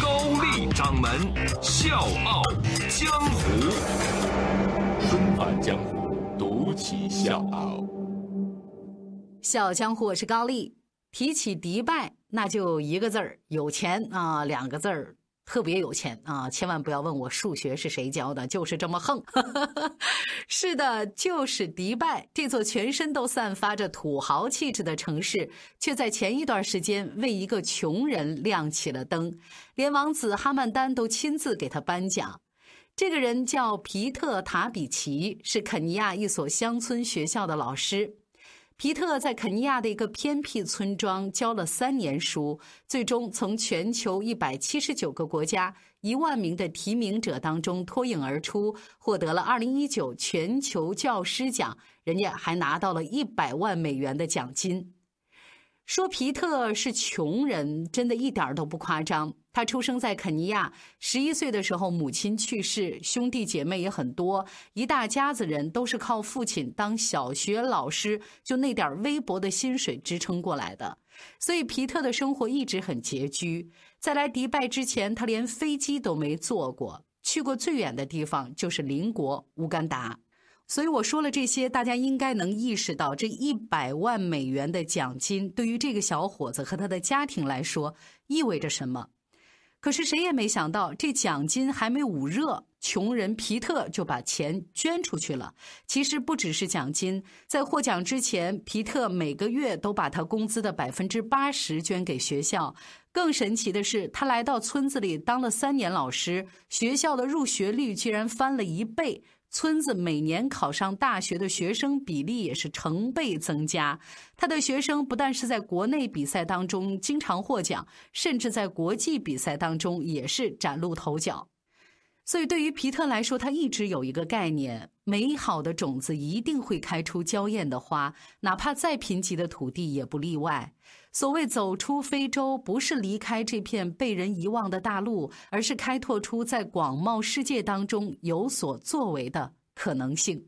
高丽掌门笑傲江湖，重返江湖，独起笑傲。笑江湖，我是高丽。提起迪拜，那就一个字儿有钱啊，两个字儿。特别有钱啊！千万不要问我数学是谁教的，就是这么横。是的，就是迪拜这座全身都散发着土豪气质的城市，却在前一段时间为一个穷人亮起了灯，连王子哈曼丹都亲自给他颁奖。这个人叫皮特塔比奇，是肯尼亚一所乡村学校的老师。皮特在肯尼亚的一个偏僻村庄教了三年书，最终从全球一百七十九个国家一万名的提名者当中脱颖而出，获得了二零一九全球教师奖，人家还拿到了一百万美元的奖金。说皮特是穷人，真的一点都不夸张。他出生在肯尼亚，十一岁的时候母亲去世，兄弟姐妹也很多，一大家子人都是靠父亲当小学老师，就那点微薄的薪水支撑过来的。所以皮特的生活一直很拮据。在来迪拜之前，他连飞机都没坐过，去过最远的地方就是邻国乌干达。所以我说了这些，大家应该能意识到，这一百万美元的奖金对于这个小伙子和他的家庭来说意味着什么。可是谁也没想到，这奖金还没捂热，穷人皮特就把钱捐出去了。其实不只是奖金，在获奖之前，皮特每个月都把他工资的百分之八十捐给学校。更神奇的是，他来到村子里当了三年老师，学校的入学率竟然翻了一倍。村子每年考上大学的学生比例也是成倍增加。他的学生不但是在国内比赛当中经常获奖，甚至在国际比赛当中也是崭露头角。所以，对于皮特来说，他一直有一个概念：美好的种子一定会开出娇艳的花，哪怕再贫瘠的土地也不例外。所谓走出非洲，不是离开这片被人遗忘的大陆，而是开拓出在广袤世界当中有所作为的可能性。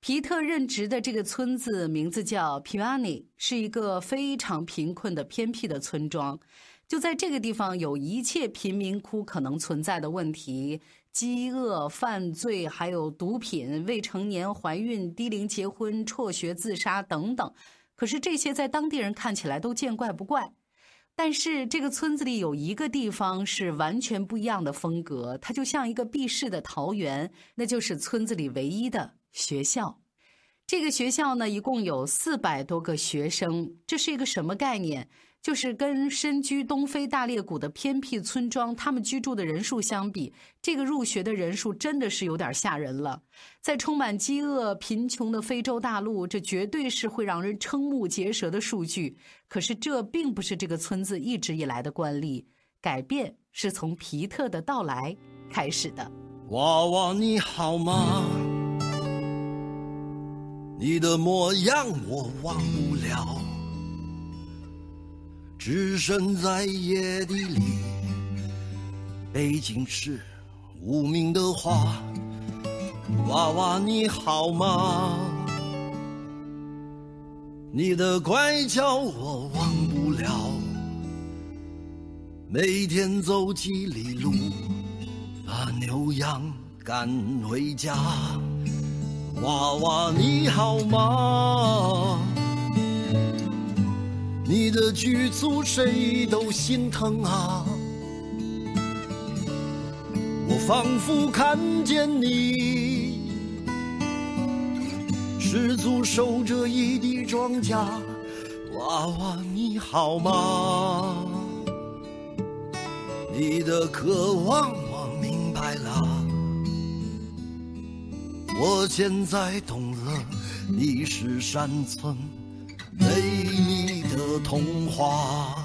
皮特任职的这个村子名字叫皮瓦尼，是一个非常贫困的偏僻的村庄。就在这个地方，有一切贫民窟可能存在的问题：饥饿、犯罪，还有毒品、未成年怀孕、低龄结婚、辍学、自杀等等。可是这些在当地人看起来都见怪不怪。但是这个村子里有一个地方是完全不一样的风格，它就像一个避世的桃源，那就是村子里唯一的学校。这个学校呢，一共有四百多个学生，这是一个什么概念？就是跟身居东非大裂谷的偏僻村庄，他们居住的人数相比，这个入学的人数真的是有点吓人了。在充满饥饿、贫穷的非洲大陆，这绝对是会让人瞠目结舌的数据。可是这并不是这个村子一直以来的惯例，改变是从皮特的到来开始的。娃娃你好吗？你的模样我忘不了。置身在野地里，背景是无名的花。娃娃你好吗？你的乖巧我忘不了。每天走几里路，把牛羊赶回家。娃娃你好吗？你的举措谁都心疼啊！我仿佛看见你，失足守着一地庄稼。娃娃你好吗？你的渴望我明白了，我现在懂了，你是山村。美丽童话。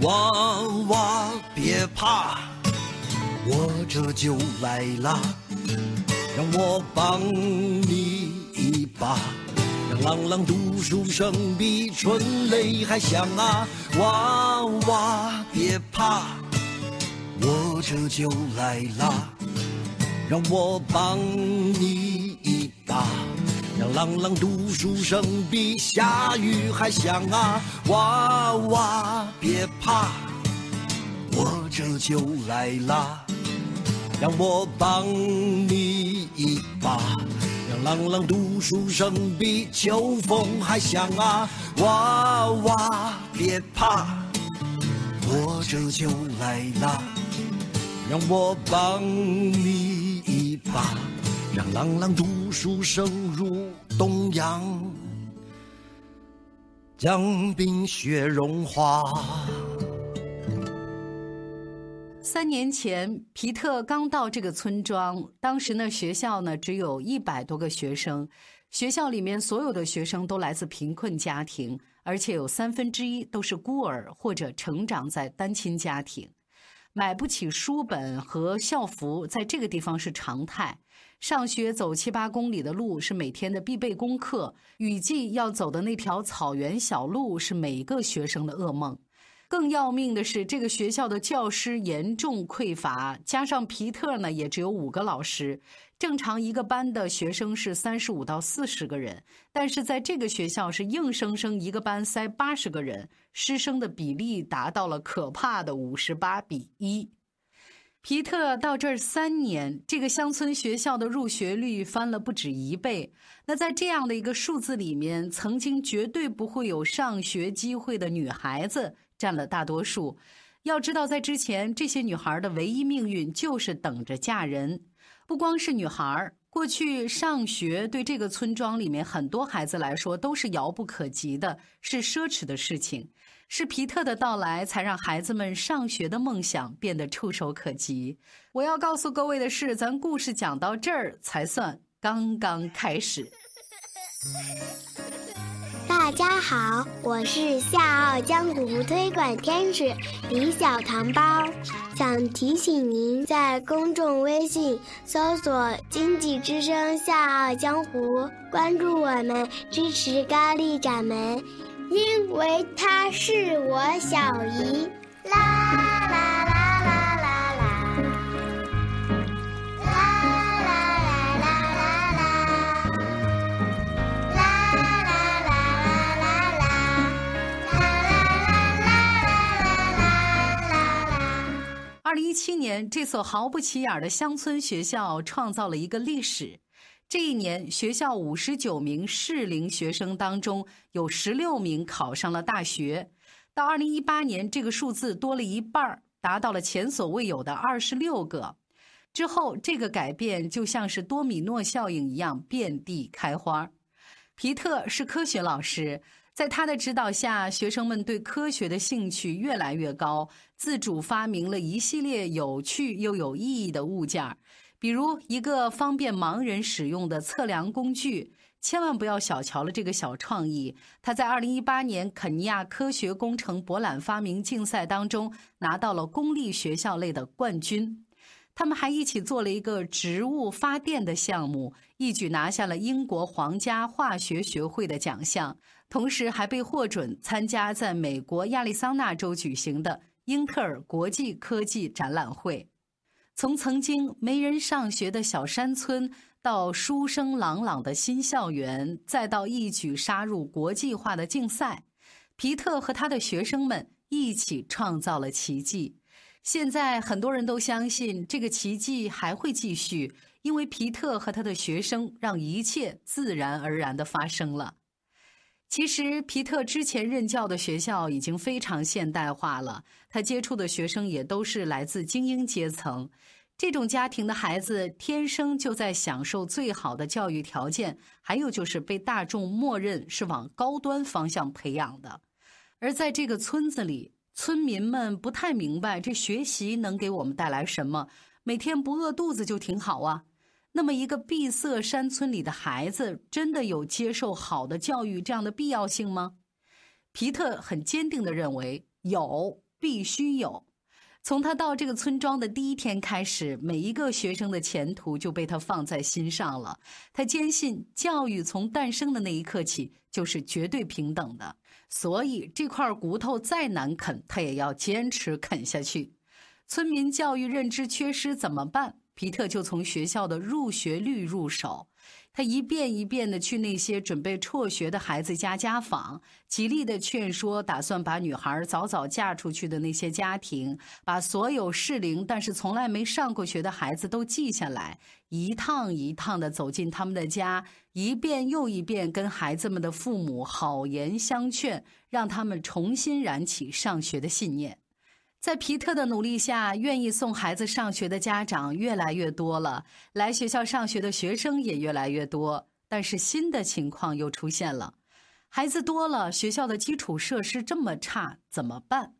娃娃别怕，我这就来啦，让我帮你一把。让朗朗读书声比春雷还响啊！娃娃别怕，我这就来啦，让我帮你。朗朗读书声比下雨还响啊！娃娃别怕，我这就来啦，让我帮你一把。让朗朗读书声比秋风还响啊！娃娃别怕，我这就来啦，让我帮你一把。让朗朗读书声如东阳，将冰雪融化。三年前，皮特刚到这个村庄，当时呢，学校呢只有一百多个学生，学校里面所有的学生都来自贫困家庭，而且有三分之一都是孤儿或者成长在单亲家庭，买不起书本和校服，在这个地方是常态。上学走七八公里的路是每天的必备功课，雨季要走的那条草原小路是每个学生的噩梦。更要命的是，这个学校的教师严重匮乏，加上皮特呢，也只有五个老师。正常一个班的学生是三十五到四十个人，但是在这个学校是硬生生一个班塞八十个人，师生的比例达到了可怕的五十八比一。皮特到这儿三年，这个乡村学校的入学率翻了不止一倍。那在这样的一个数字里面，曾经绝对不会有上学机会的女孩子占了大多数。要知道，在之前，这些女孩的唯一命运就是等着嫁人。不光是女孩，过去上学对这个村庄里面很多孩子来说都是遥不可及的，是奢侈的事情。是皮特的到来，才让孩子们上学的梦想变得触手可及。我要告诉各位的是，咱故事讲到这儿才算刚刚开始。大家好，我是笑傲江湖推广天使李小糖包，想提醒您在公众微信搜索“经济之声笑傲江湖”，关注我们，支持高丽掌门。因为她是我小姨，啦啦啦啦啦啦，啦啦啦啦啦啦，啦啦啦啦啦啦，啦啦啦啦啦啦啦。二零一七年，这所毫不起眼的乡村学校创造了一个历史。这一年，学校五十九名适龄学生当中，有十六名考上了大学。到二零一八年，这个数字多了一半达到了前所未有的二十六个。之后，这个改变就像是多米诺效应一样遍地开花。皮特是科学老师，在他的指导下，学生们对科学的兴趣越来越高，自主发明了一系列有趣又有意义的物件儿。比如一个方便盲人使用的测量工具，千万不要小瞧了这个小创意。他在2018年肯尼亚科学工程博览发明竞赛当中拿到了公立学校类的冠军。他们还一起做了一个植物发电的项目，一举拿下了英国皇家化学学会的奖项，同时还被获准参加在美国亚利桑那州举行的英特尔国际科技展览会。从曾经没人上学的小山村，到书声朗朗的新校园，再到一举杀入国际化的竞赛，皮特和他的学生们一起创造了奇迹。现在很多人都相信这个奇迹还会继续，因为皮特和他的学生让一切自然而然地发生了。其实，皮特之前任教的学校已经非常现代化了，他接触的学生也都是来自精英阶层。这种家庭的孩子天生就在享受最好的教育条件，还有就是被大众默认是往高端方向培养的。而在这个村子里，村民们不太明白这学习能给我们带来什么，每天不饿肚子就挺好啊。那么，一个闭塞山村里的孩子，真的有接受好的教育这样的必要性吗？皮特很坚定地认为有，必须有。从他到这个村庄的第一天开始，每一个学生的前途就被他放在心上了。他坚信，教育从诞生的那一刻起就是绝对平等的，所以这块骨头再难啃，他也要坚持啃下去。村民教育认知缺失怎么办？皮特就从学校的入学率入手。他一遍一遍地去那些准备辍学的孩子家家访，极力地劝说打算把女孩早早嫁出去的那些家庭，把所有适龄但是从来没上过学的孩子都记下来，一趟一趟地走进他们的家，一遍又一遍跟孩子们的父母好言相劝，让他们重新燃起上学的信念。在皮特的努力下，愿意送孩子上学的家长越来越多了，来学校上学的学生也越来越多。但是新的情况又出现了：孩子多了，学校的基础设施这么差，怎么办？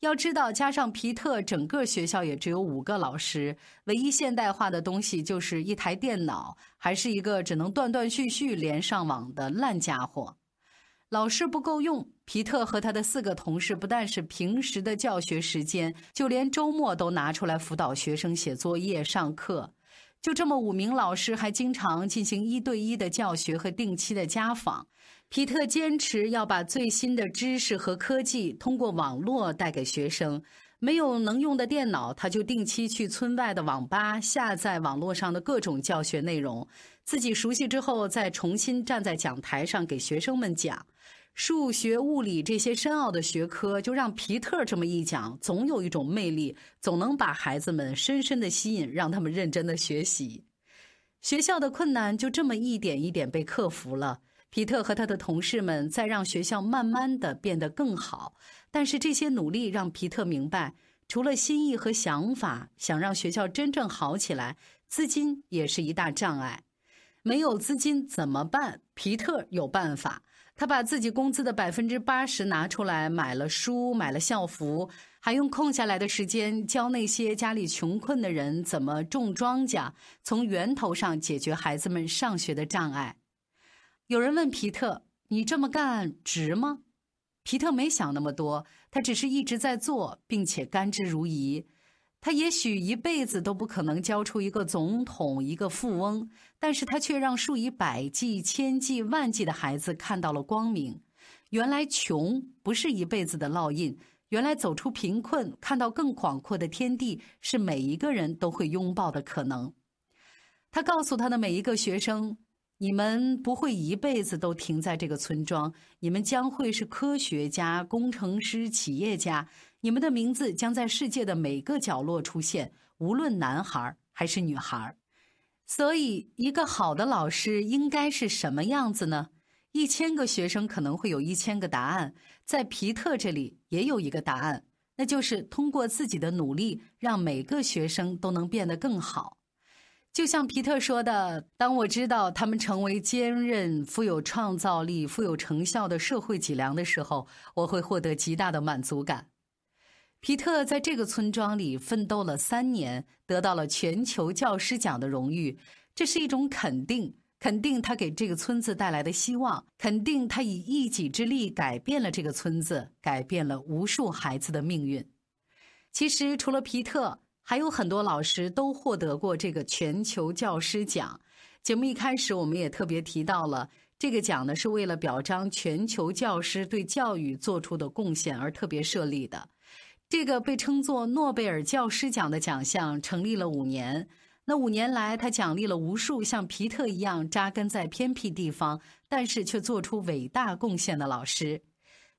要知道，加上皮特，整个学校也只有五个老师，唯一现代化的东西就是一台电脑，还是一个只能断断续续连上网的烂家伙。老师不够用，皮特和他的四个同事不但是平时的教学时间，就连周末都拿出来辅导学生写作业、上课。就这么五名老师还经常进行一对一的教学和定期的家访。皮特坚持要把最新的知识和科技通过网络带给学生。没有能用的电脑，他就定期去村外的网吧下载网络上的各种教学内容，自己熟悉之后再重新站在讲台上给学生们讲。数学、物理这些深奥的学科，就让皮特这么一讲，总有一种魅力，总能把孩子们深深的吸引，让他们认真的学习。学校的困难就这么一点一点被克服了。皮特和他的同事们在让学校慢慢的变得更好，但是这些努力让皮特明白，除了心意和想法，想让学校真正好起来，资金也是一大障碍。没有资金怎么办？皮特有办法。他把自己工资的百分之八十拿出来买了书，买了校服，还用空下来的时间教那些家里穷困的人怎么种庄稼，从源头上解决孩子们上学的障碍。有人问皮特：“你这么干值吗？”皮特没想那么多，他只是一直在做，并且甘之如饴。他也许一辈子都不可能教出一个总统、一个富翁，但是他却让数以百计、千计、万计的孩子看到了光明。原来穷不是一辈子的烙印，原来走出贫困，看到更广阔的天地，是每一个人都会拥抱的可能。他告诉他的每一个学生。你们不会一辈子都停在这个村庄，你们将会是科学家、工程师、企业家。你们的名字将在世界的每个角落出现，无论男孩还是女孩。所以，一个好的老师应该是什么样子呢？一千个学生可能会有一千个答案，在皮特这里也有一个答案，那就是通过自己的努力，让每个学生都能变得更好。就像皮特说的：“当我知道他们成为坚韧、富有创造力、富有成效的社会脊梁的时候，我会获得极大的满足感。”皮特在这个村庄里奋斗了三年，得到了全球教师奖的荣誉，这是一种肯定，肯定他给这个村子带来的希望，肯定他以一己之力改变了这个村子，改变了无数孩子的命运。其实，除了皮特。还有很多老师都获得过这个全球教师奖。节目一开始，我们也特别提到了这个奖呢，是为了表彰全球教师对教育做出的贡献而特别设立的。这个被称作诺贝尔教师奖的奖项成立了五年。那五年来，他奖励了无数像皮特一样扎根在偏僻地方，但是却做出伟大贡献的老师。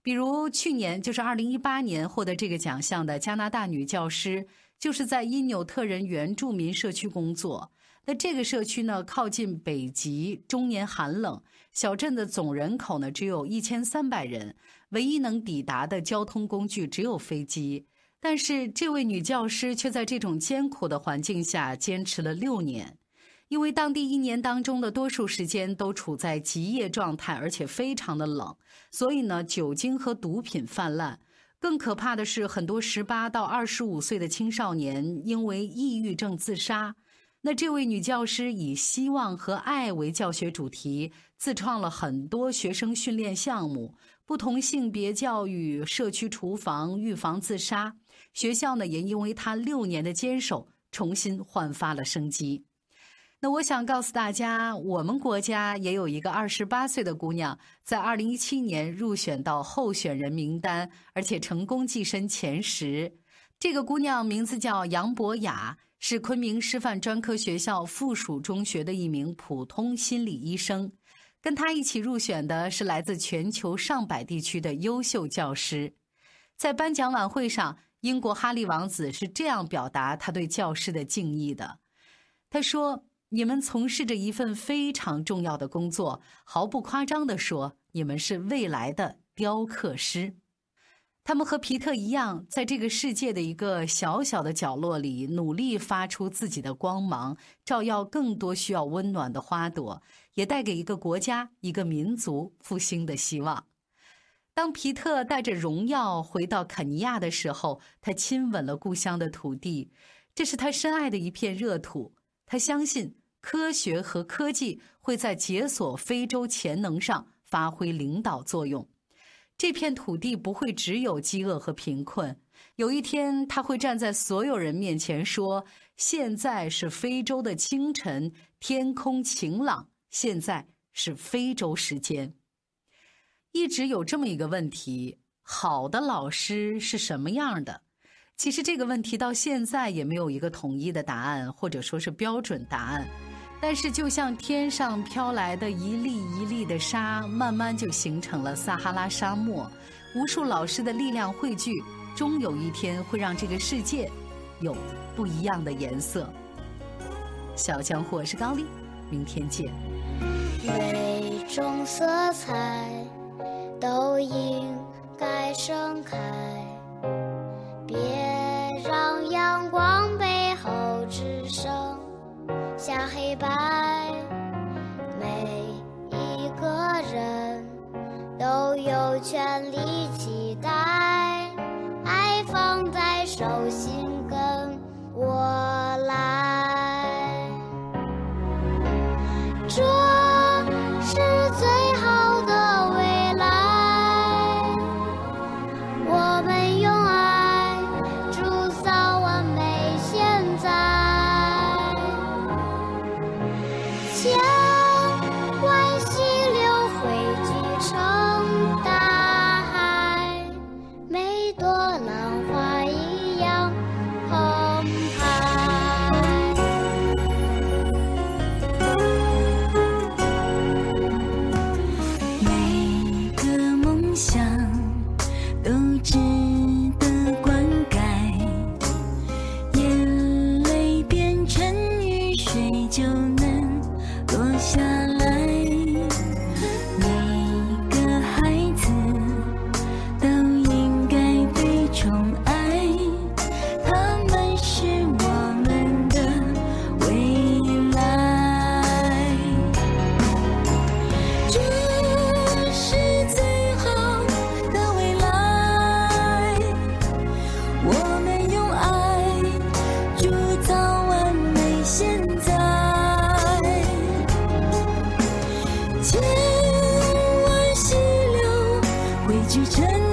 比如去年，就是二零一八年获得这个奖项的加拿大女教师。就是在因纽特人原住民社区工作。那这个社区呢，靠近北极，终年寒冷。小镇的总人口呢，只有一千三百人，唯一能抵达的交通工具只有飞机。但是这位女教师却在这种艰苦的环境下坚持了六年，因为当地一年当中的多数时间都处在极夜状态，而且非常的冷，所以呢，酒精和毒品泛滥。更可怕的是，很多十八到二十五岁的青少年因为抑郁症自杀。那这位女教师以希望和爱为教学主题，自创了很多学生训练项目，不同性别教育、社区厨房、预防自杀，学校呢也因为她六年的坚守，重新焕发了生机。那我想告诉大家，我们国家也有一个二十八岁的姑娘，在二零一七年入选到候选人名单，而且成功跻身前十。这个姑娘名字叫杨博雅，是昆明师范专科学校附属中学的一名普通心理医生。跟她一起入选的是来自全球上百地区的优秀教师。在颁奖晚会上，英国哈利王子是这样表达他对教师的敬意的：“他说。”你们从事着一份非常重要的工作，毫不夸张地说，你们是未来的雕刻师。他们和皮特一样，在这个世界的一个小小的角落里，努力发出自己的光芒，照耀更多需要温暖的花朵，也带给一个国家、一个民族复兴的希望。当皮特带着荣耀回到肯尼亚的时候，他亲吻了故乡的土地，这是他深爱的一片热土。他相信。科学和科技会在解锁非洲潜能上发挥领导作用。这片土地不会只有饥饿和贫困。有一天，他会站在所有人面前说：“现在是非洲的清晨，天空晴朗。现在是非洲时间。”一直有这么一个问题：好的老师是什么样的？其实这个问题到现在也没有一个统一的答案，或者说是标准答案。但是，就像天上飘来的一粒一粒的沙，慢慢就形成了撒哈拉沙漠。无数老师的力量汇聚，终有一天会让这个世界有不一样的颜色。小江伙，是高丽，明天见。每种色彩都应该盛开，别下黑白，每一个人都有权利期待，爱放在手心跟我来。这。下